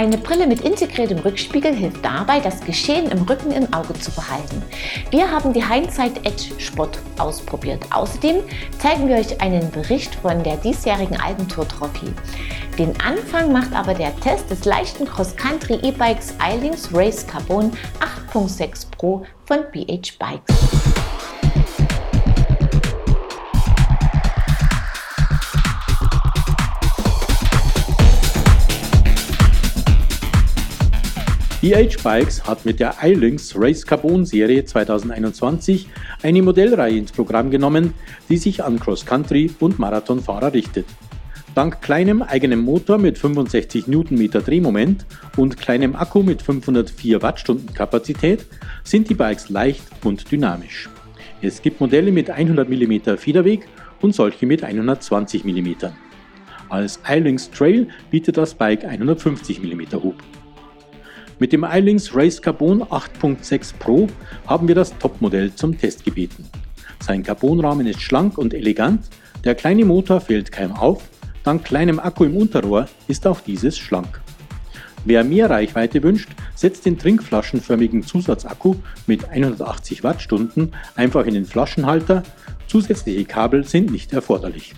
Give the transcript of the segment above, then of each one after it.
Eine Brille mit integriertem Rückspiegel hilft dabei, das Geschehen im Rücken im Auge zu behalten. Wir haben die Hindsight Edge Sport ausprobiert. Außerdem zeigen wir euch einen Bericht von der diesjährigen Alpentour Trophy. Den Anfang macht aber der Test des leichten Cross-Country E-Bikes iLinks Race Carbon 8.6 Pro von BH Bikes. BH Bikes hat mit der iLynx Race Carbon Serie 2021 eine Modellreihe ins Programm genommen, die sich an Cross-Country- und Marathonfahrer richtet. Dank kleinem eigenem Motor mit 65 Newtonmeter Drehmoment und kleinem Akku mit 504 Wattstunden Kapazität sind die Bikes leicht und dynamisch. Es gibt Modelle mit 100 mm Federweg und solche mit 120 mm. Als iLynx Trail bietet das Bike 150 mm Hub. Mit dem iLinks Race Carbon 8.6 Pro haben wir das Topmodell zum Test gebeten. Sein Carbonrahmen ist schlank und elegant, der kleine Motor fällt keim auf, dank kleinem Akku im Unterrohr ist auch dieses schlank. Wer mehr Reichweite wünscht, setzt den trinkflaschenförmigen Zusatzakku mit 180 Wattstunden einfach in den Flaschenhalter, zusätzliche Kabel sind nicht erforderlich.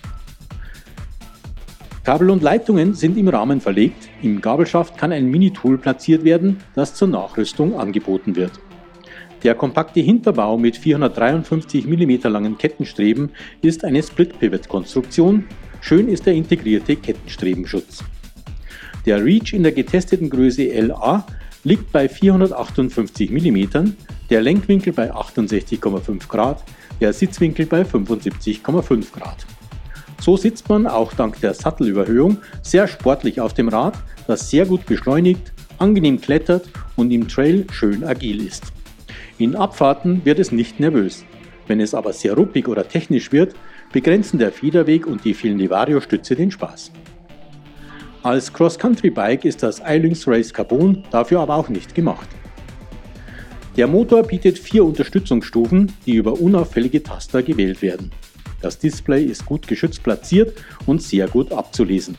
Kabel und Leitungen sind im Rahmen verlegt, im Gabelschaft kann ein Mini-Tool platziert werden, das zur Nachrüstung angeboten wird. Der kompakte Hinterbau mit 453 mm langen Kettenstreben ist eine Split-Pivot-Konstruktion, schön ist der integrierte Kettenstrebenschutz. Der Reach in der getesteten Größe LA liegt bei 458 mm, der Lenkwinkel bei 68,5 Grad, der Sitzwinkel bei 75,5 Grad. So sitzt man auch dank der Sattelüberhöhung sehr sportlich auf dem Rad, das sehr gut beschleunigt, angenehm klettert und im Trail schön agil ist. In Abfahrten wird es nicht nervös. Wenn es aber sehr ruppig oder technisch wird, begrenzen der Federweg und die vielen Vario-Stütze den Spaß. Als Cross-Country-Bike ist das iLynx Race Carbon dafür aber auch nicht gemacht. Der Motor bietet vier Unterstützungsstufen, die über unauffällige Taster gewählt werden. Das Display ist gut geschützt platziert und sehr gut abzulesen.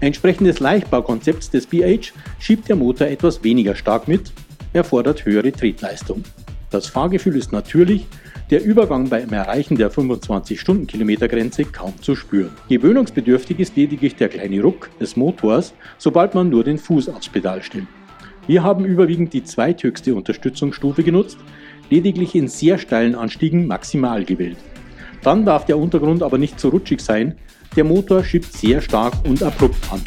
Entsprechend des Leichtbaukonzepts des BH schiebt der Motor etwas weniger stark mit, erfordert höhere Tretleistung. Das Fahrgefühl ist natürlich, der Übergang beim Erreichen der 25 Stundenkilometer Grenze kaum zu spüren. Gewöhnungsbedürftig ist lediglich der kleine Ruck des Motors, sobald man nur den Fuß aufs Pedal stellt. Wir haben überwiegend die zweithöchste Unterstützungsstufe genutzt, lediglich in sehr steilen Anstiegen maximal gewählt. Dann darf der Untergrund aber nicht zu rutschig sein. Der Motor schiebt sehr stark und abrupt an.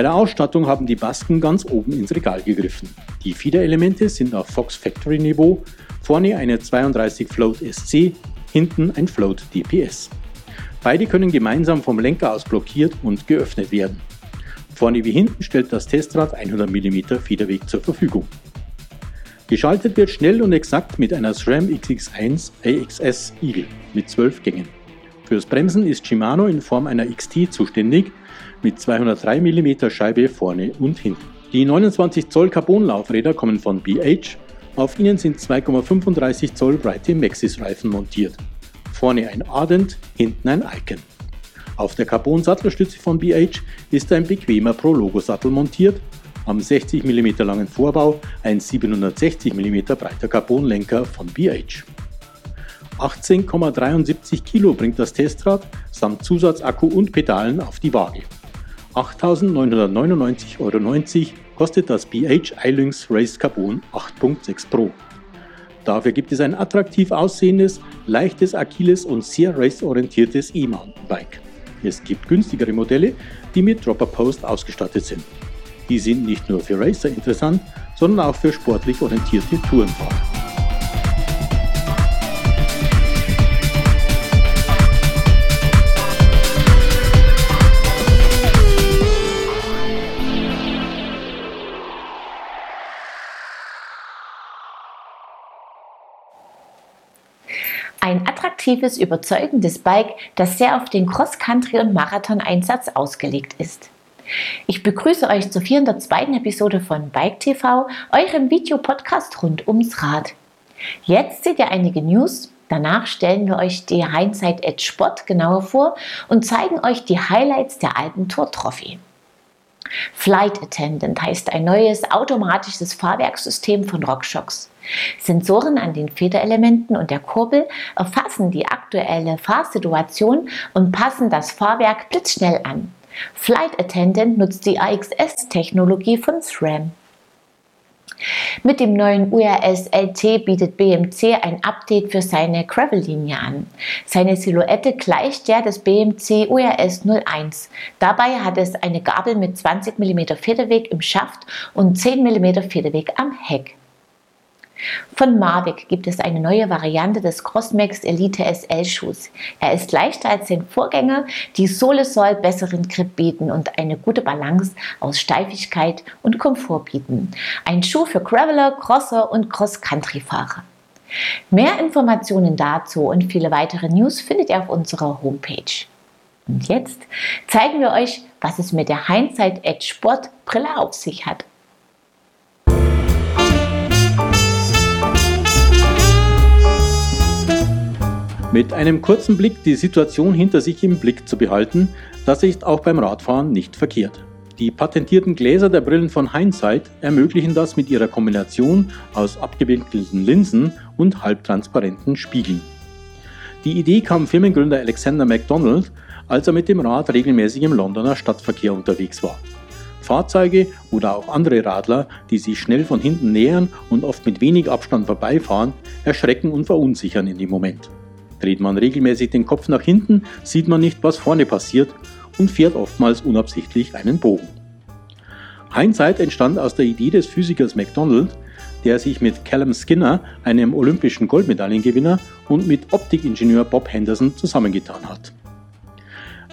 Bei der Ausstattung haben die Basken ganz oben ins Regal gegriffen. Die Fiederelemente sind auf Fox Factory Niveau, vorne eine 32 Float SC, hinten ein Float DPS. Beide können gemeinsam vom Lenker aus blockiert und geöffnet werden. Vorne wie hinten stellt das Testrad 100 mm Federweg zur Verfügung. Geschaltet wird schnell und exakt mit einer SRAM XX1 AXS Eagle mit 12 Gängen. Fürs Bremsen ist Shimano in Form einer XT zuständig, mit 203 mm Scheibe vorne und hinten. Die 29 Zoll Carbon-Laufräder kommen von BH. Auf ihnen sind 2,35 Zoll breite Maxxis-Reifen montiert. Vorne ein Ardent, hinten ein Icon. Auf der Carbon-Sattelstütze von BH ist ein bequemer Pro-Logo-Sattel montiert. Am 60 mm langen Vorbau ein 760 mm breiter Carbonlenker von BH. 18,73 Kilo bringt das Testrad samt Zusatzakku und Pedalen auf die Waage. 8.999,90 Euro kostet das BH iLynx Race Carbon 8.6 Pro. Dafür gibt es ein attraktiv aussehendes, leichtes, agiles und sehr raceorientiertes E-Mountainbike. Es gibt günstigere Modelle, die mit Dropper Post ausgestattet sind. Die sind nicht nur für Racer interessant, sondern auch für sportlich orientierte Tourenfahrer. Ein attraktives, überzeugendes Bike, das sehr auf den Cross-Country- und Marathon-Einsatz ausgelegt ist. Ich begrüße euch zur 402. Episode von Bike TV, eurem Videopodcast rund ums Rad. Jetzt seht ihr einige News. Danach stellen wir euch die Hindsight Edge Sport genauer vor und zeigen euch die Highlights der Alpentour Trophy. Flight Attendant heißt ein neues automatisches Fahrwerkssystem von RockShox. Sensoren an den Federelementen und der Kurbel erfassen die aktuelle Fahrsituation und passen das Fahrwerk blitzschnell an. Flight Attendant nutzt die AXS-Technologie von SRAM. Mit dem neuen URS LT bietet BMC ein Update für seine Gravel-Linie an. Seine Silhouette gleicht der des BMC URS 01. Dabei hat es eine Gabel mit 20 mm Federweg im Schaft und 10 mm Federweg am Heck. Von Mavic gibt es eine neue Variante des Crossmax Elite SL Schuhs. Er ist leichter als sein Vorgänger, die Sohle soll besseren Grip bieten und eine gute Balance aus Steifigkeit und Komfort bieten. Ein Schuh für Graveler, Crosser und Cross-Country-Fahrer. Mehr Informationen dazu und viele weitere News findet ihr auf unserer Homepage. Und jetzt zeigen wir euch, was es mit der Hindsight Edge Sport Brille auf sich hat. Mit einem kurzen Blick die Situation hinter sich im Blick zu behalten, das ist auch beim Radfahren nicht verkehrt. Die patentierten Gläser der Brillen von Hindsight ermöglichen das mit ihrer Kombination aus abgewinkelten Linsen und halbtransparenten Spiegeln. Die Idee kam Firmengründer Alexander MacDonald, als er mit dem Rad regelmäßig im Londoner Stadtverkehr unterwegs war. Fahrzeuge oder auch andere Radler, die sich schnell von hinten nähern und oft mit wenig Abstand vorbeifahren, erschrecken und verunsichern in dem Moment. Dreht man regelmäßig den Kopf nach hinten, sieht man nicht, was vorne passiert und fährt oftmals unabsichtlich einen Bogen. Hindsight entstand aus der Idee des Physikers MacDonald, der sich mit Callum Skinner, einem olympischen Goldmedaillengewinner, und mit Optikingenieur Bob Henderson zusammengetan hat.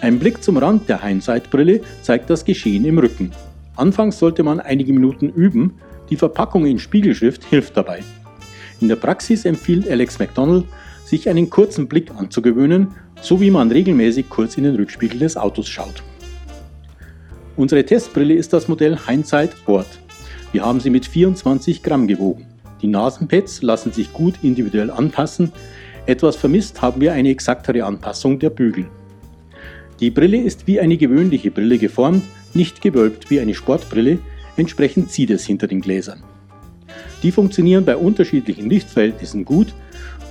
Ein Blick zum Rand der Hindsight-Brille zeigt das Geschehen im Rücken. Anfangs sollte man einige Minuten üben, die Verpackung in Spiegelschrift hilft dabei. In der Praxis empfiehlt Alex McDonald, sich einen kurzen Blick anzugewöhnen, so wie man regelmäßig kurz in den Rückspiegel des Autos schaut. Unsere Testbrille ist das Modell Hindsight Sport. Wir haben sie mit 24 Gramm gewogen. Die Nasenpads lassen sich gut individuell anpassen. Etwas vermisst haben wir eine exaktere Anpassung der Bügel. Die Brille ist wie eine gewöhnliche Brille geformt, nicht gewölbt wie eine Sportbrille, entsprechend zieht es hinter den Gläsern. Die funktionieren bei unterschiedlichen Lichtverhältnissen gut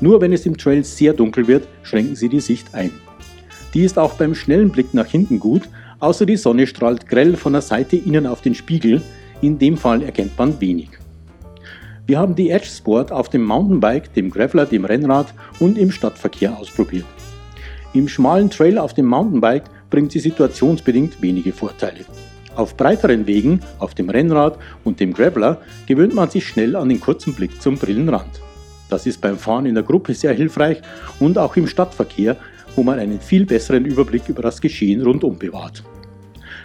nur wenn es im Trail sehr dunkel wird, schränken sie die Sicht ein. Die ist auch beim schnellen Blick nach hinten gut, außer die Sonne strahlt grell von der Seite innen auf den Spiegel, in dem Fall erkennt man wenig. Wir haben die Edge Sport auf dem Mountainbike, dem Graveler, dem Rennrad und im Stadtverkehr ausprobiert. Im schmalen Trail auf dem Mountainbike bringt sie situationsbedingt wenige Vorteile. Auf breiteren Wegen, auf dem Rennrad und dem Graveler gewöhnt man sich schnell an den kurzen Blick zum Brillenrand. Das ist beim Fahren in der Gruppe sehr hilfreich und auch im Stadtverkehr, wo man einen viel besseren Überblick über das Geschehen rundum bewahrt.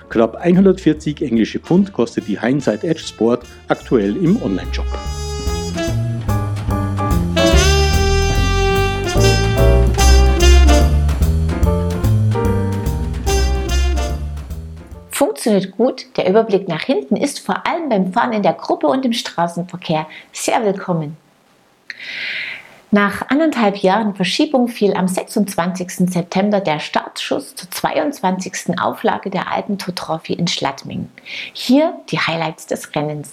Knapp 140 englische Pfund kostet die Hindsight Edge Sport aktuell im Online-Shop. Funktioniert gut, der Überblick nach hinten ist vor allem beim Fahren in der Gruppe und im Straßenverkehr sehr willkommen. Nach anderthalb Jahren Verschiebung fiel am 26. September der Startschuss zur 22. Auflage der Alpentour Trophy in Schladming. Hier die Highlights des Rennens.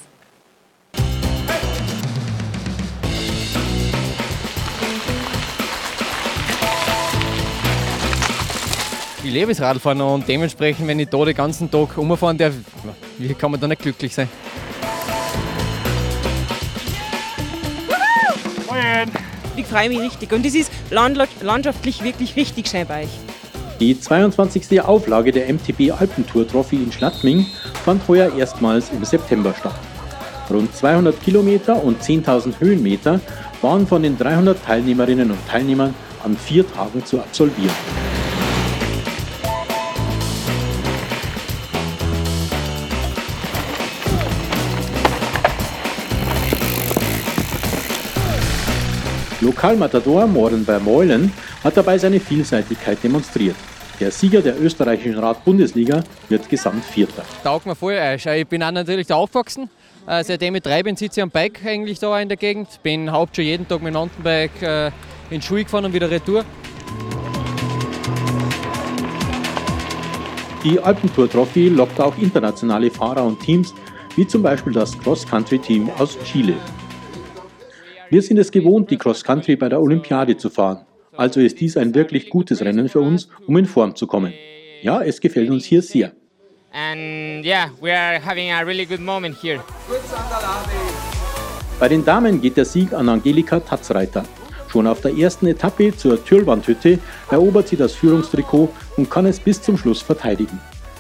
Ich lebe das Radfahren und dementsprechend, wenn ich da den ganzen Tag umfahren darf, wie kann man da nicht glücklich sein? Ich freue mich richtig und es ist landschaftlich wirklich richtig schön bei euch. Die 22. Auflage der MTB Alpentour Trophy in Schladming fand heuer erstmals im September statt. Rund 200 Kilometer und 10.000 Höhenmeter waren von den 300 Teilnehmerinnen und Teilnehmern an vier Tagen zu absolvieren. Lokalmatador Moren Vermeulen hat dabei seine Vielseitigkeit demonstriert. Der Sieger der österreichischen Rad-Bundesliga wird gesamt Vierter. Taugt mir voll. äh, Ich bin auch natürlich da aufgewachsen. Äh, Seitdem ich drei bin, sitze ich am Bike eigentlich da in der Gegend. Bin haupt schon jeden Tag mit dem Mountainbike äh, in Schule gefahren und wieder retour. Die Alpentour Trophy lockt auch internationale Fahrer und Teams, wie zum Beispiel das Cross-Country-Team aus Chile. Wir sind es gewohnt, die Cross-Country bei der Olympiade zu fahren. Also ist dies ein wirklich gutes Rennen für uns, um in Form zu kommen. Ja, es gefällt uns hier sehr. and yeah, we are having a really good moment here. Bei den Damen geht der Sieg an Angelika Tatzreiter. Schon auf der ersten Etappe zur Türlwandhütte erobert sie das Führungstrikot und kann es bis zum Schluss verteidigen.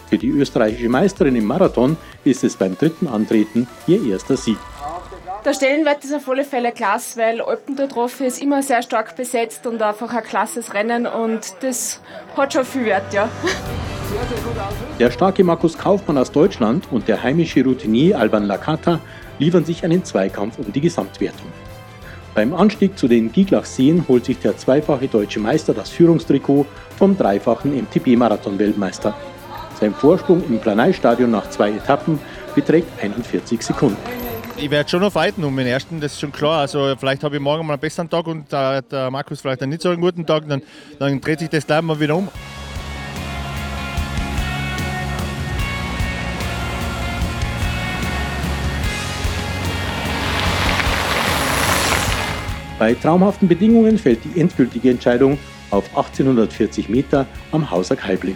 Für die österreichische Meisterin im Marathon ist es beim dritten Antreten ihr erster Sieg. Der Stellenwert ist auf alle Fälle klasse, weil Alpentour-Trophy ist immer sehr stark besetzt und einfach ein klasses Rennen und das hat schon viel Wert, ja. Der starke Markus Kaufmann aus Deutschland und der heimische Routinier Alban Lakata liefern sich einen Zweikampf um die Gesamtwertung. Beim Anstieg zu den Giglach-Seen holt sich der zweifache deutsche Meister das Führungstrikot vom dreifachen MTB-Marathon-Weltmeister. Sein Vorsprung im Planeistadion nach zwei Etappen beträgt 41 Sekunden. Ich werde schon noch fighten um den ersten, das ist schon klar. Also vielleicht habe ich morgen mal einen besseren Tag und der, der Markus vielleicht einen nicht so einen guten Tag, dann, dann dreht sich das gleich mal wieder um. Bei traumhaften Bedingungen fällt die endgültige Entscheidung auf 1840 Meter am Hauser Kalbling.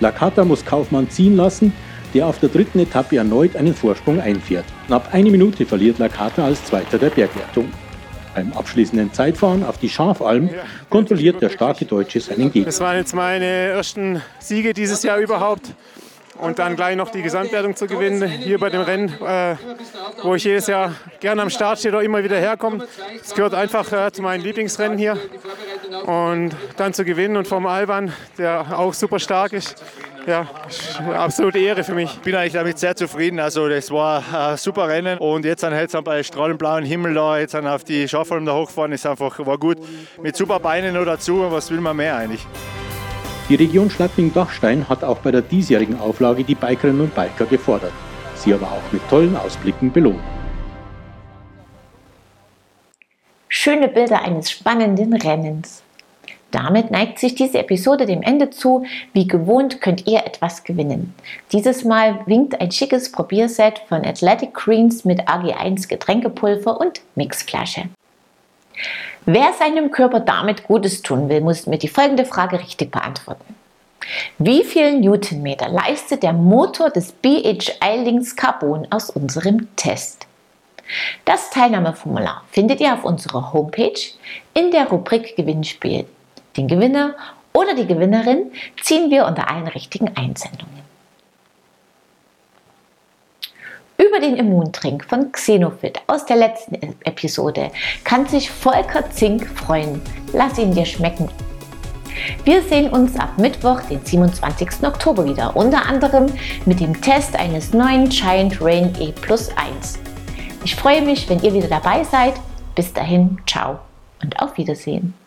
Lakata muss Kaufmann ziehen lassen, der auf der dritten Etappe erneut einen Vorsprung einfährt. Knapp eine Minute verliert Lakata als Zweiter der Bergwertung. Beim abschließenden Zeitfahren auf die Schafalm kontrolliert der starke Deutsche seinen Gegner. Das waren jetzt meine ersten Siege dieses Jahr überhaupt. Und dann gleich noch die Gesamtwertung zu gewinnen, hier bei dem Rennen, äh, wo ich jedes Jahr gerne am Start stehe oder immer wieder herkomme. Das gehört einfach äh, zu meinen Lieblingsrennen hier. Und dann zu gewinnen und vom Alban, der auch super stark ist, ja, absolute Ehre für mich. Ich bin eigentlich damit sehr zufrieden. Also das war ein super Rennen und jetzt dann jetzt bei strahlend blauen Himmel da, jetzt dann auf die Schafalm da hochfahren, ist einfach war gut. Mit super Beinen noch dazu, was will man mehr eigentlich? Die Region Schladming-Dachstein hat auch bei der diesjährigen Auflage die Bikerinnen und Biker gefordert, sie aber auch mit tollen Ausblicken belohnt. Schöne Bilder eines spannenden Rennens. Damit neigt sich diese Episode dem Ende zu. Wie gewohnt könnt ihr etwas gewinnen. Dieses Mal winkt ein schickes Probierset von Athletic Greens mit AG1 Getränkepulver und Mixflasche. Wer seinem Körper damit Gutes tun will, muss mir die folgende Frage richtig beantworten. Wie viel Newtonmeter leistet der Motor des BHI Links Carbon aus unserem Test? Das Teilnahmeformular findet ihr auf unserer Homepage in der Rubrik Gewinnspiel. Den Gewinner oder die Gewinnerin ziehen wir unter allen richtigen Einsendungen. Über den Immuntrink von Xenofit aus der letzten Episode kann sich Volker Zink freuen. Lass ihn dir schmecken. Wir sehen uns ab Mittwoch, den 27. Oktober wieder, unter anderem mit dem Test eines neuen Giant Rain E Plus 1. Ich freue mich, wenn ihr wieder dabei seid. Bis dahin, ciao und auf Wiedersehen.